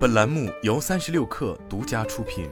本栏目由三十六氪独家出品。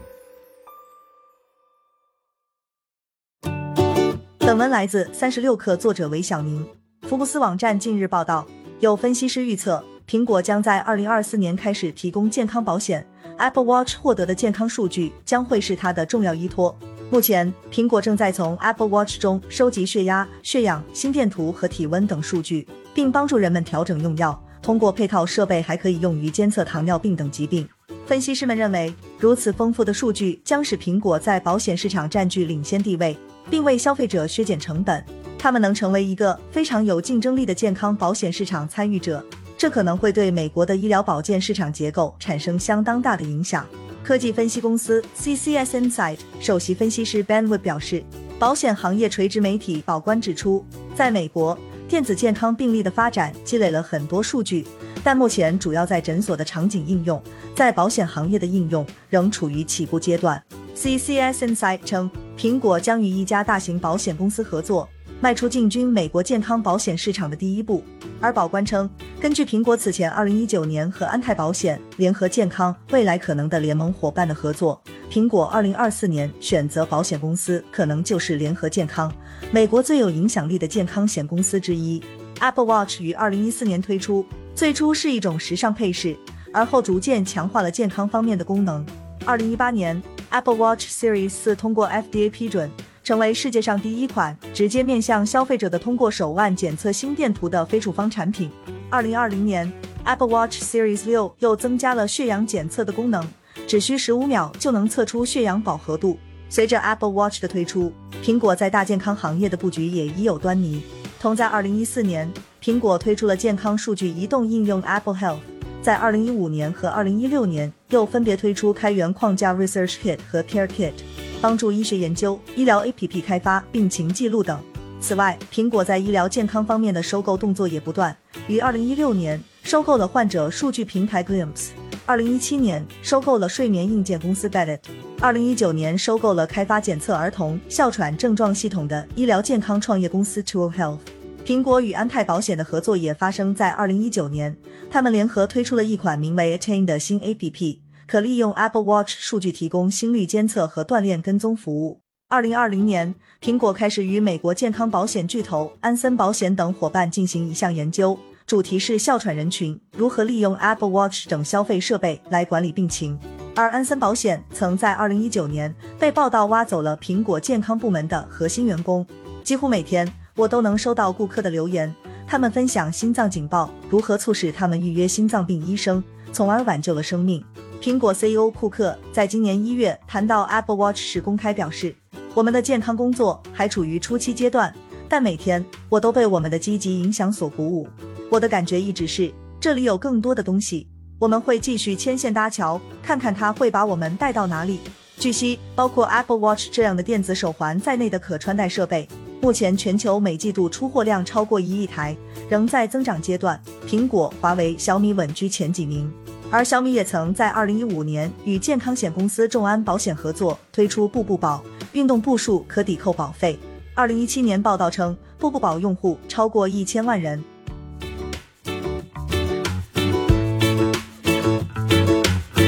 本文来自三十六氪，作者韦小宁。福布斯网站近日报道，有分析师预测，苹果将在二零二四年开始提供健康保险，Apple Watch 获得的健康数据将会是它的重要依托。目前，苹果正在从 Apple Watch 中收集血压、血氧、心电图和体温等数据，并帮助人们调整用药。通过配套设备，还可以用于监测糖尿病等疾病。分析师们认为，如此丰富的数据将使苹果在保险市场占据领先地位，并为消费者削减成本。他们能成为一个非常有竞争力的健康保险市场参与者，这可能会对美国的医疗保健市场结构产生相当大的影响。科技分析公司 CCS Insight 首席分析师 Ben Wood 表示，保险行业垂直媒体保官指出，在美国。电子健康病例的发展积累了很多数据，但目前主要在诊所的场景应用，在保险行业的应用仍处于起步阶段。CCS Insight 称，苹果将与一家大型保险公司合作，迈出进军美国健康保险市场的第一步。而保官称，根据苹果此前2019年和安泰保险、联合健康未来可能的联盟伙伴的合作。苹果二零二四年选择保险公司可能就是联合健康，美国最有影响力的健康险公司之一。Apple Watch 于二零一四年推出，最初是一种时尚配饰，而后逐渐强化了健康方面的功能。二零一八年，Apple Watch Series 四通过 FDA 批准，成为世界上第一款直接面向消费者的通过手腕检测心电图的非处方产品。二零二零年，Apple Watch Series 六又增加了血氧检测的功能。只需十五秒就能测出血氧饱和度。随着 Apple Watch 的推出，苹果在大健康行业的布局也已有端倪。同在二零一四年，苹果推出了健康数据移动应用 Apple Health，在二零一五年和二零一六年又分别推出开源框架 Research Kit 和 Care Kit，帮助医学研究、医疗 APP 开发、病情记录等。此外，苹果在医疗健康方面的收购动作也不断，于二零一六年收购了患者数据平台 Glimpse。二零一七年收购了睡眠硬件公司 Beddit，二零一九年收购了开发检测儿童哮喘症状系统的医疗健康创业公司 Tool Health。苹果与安泰保险的合作也发生在二零一九年，他们联合推出了一款名为 Attain 的新 APP，可利用 Apple Watch 数据提供心率监测和锻炼跟踪服务。二零二零年，苹果开始与美国健康保险巨头安森保险等伙伴进行一项研究。主题是哮喘人群如何利用 Apple Watch 等消费设备来管理病情。而安森保险曾在2019年被报道挖走了苹果健康部门的核心员工。几乎每天，我都能收到顾客的留言，他们分享心脏警报如何促使他们预约心脏病医生，从而挽救了生命。苹果 CEO 库克在今年一月谈到 Apple Watch 时公开表示：“我们的健康工作还处于初期阶段，但每天我都被我们的积极影响所鼓舞。”我的感觉一直是这里有更多的东西，我们会继续牵线搭桥，看看它会把我们带到哪里。据悉，包括 Apple Watch 这样的电子手环在内的可穿戴设备，目前全球每季度出货量超过一亿台，仍在增长阶段。苹果、华为、小米稳居前几名，而小米也曾在2015年与健康险公司众安保险合作推出步步保运动步数可抵扣保费。2017年报道称，步步保用户超过一千万人。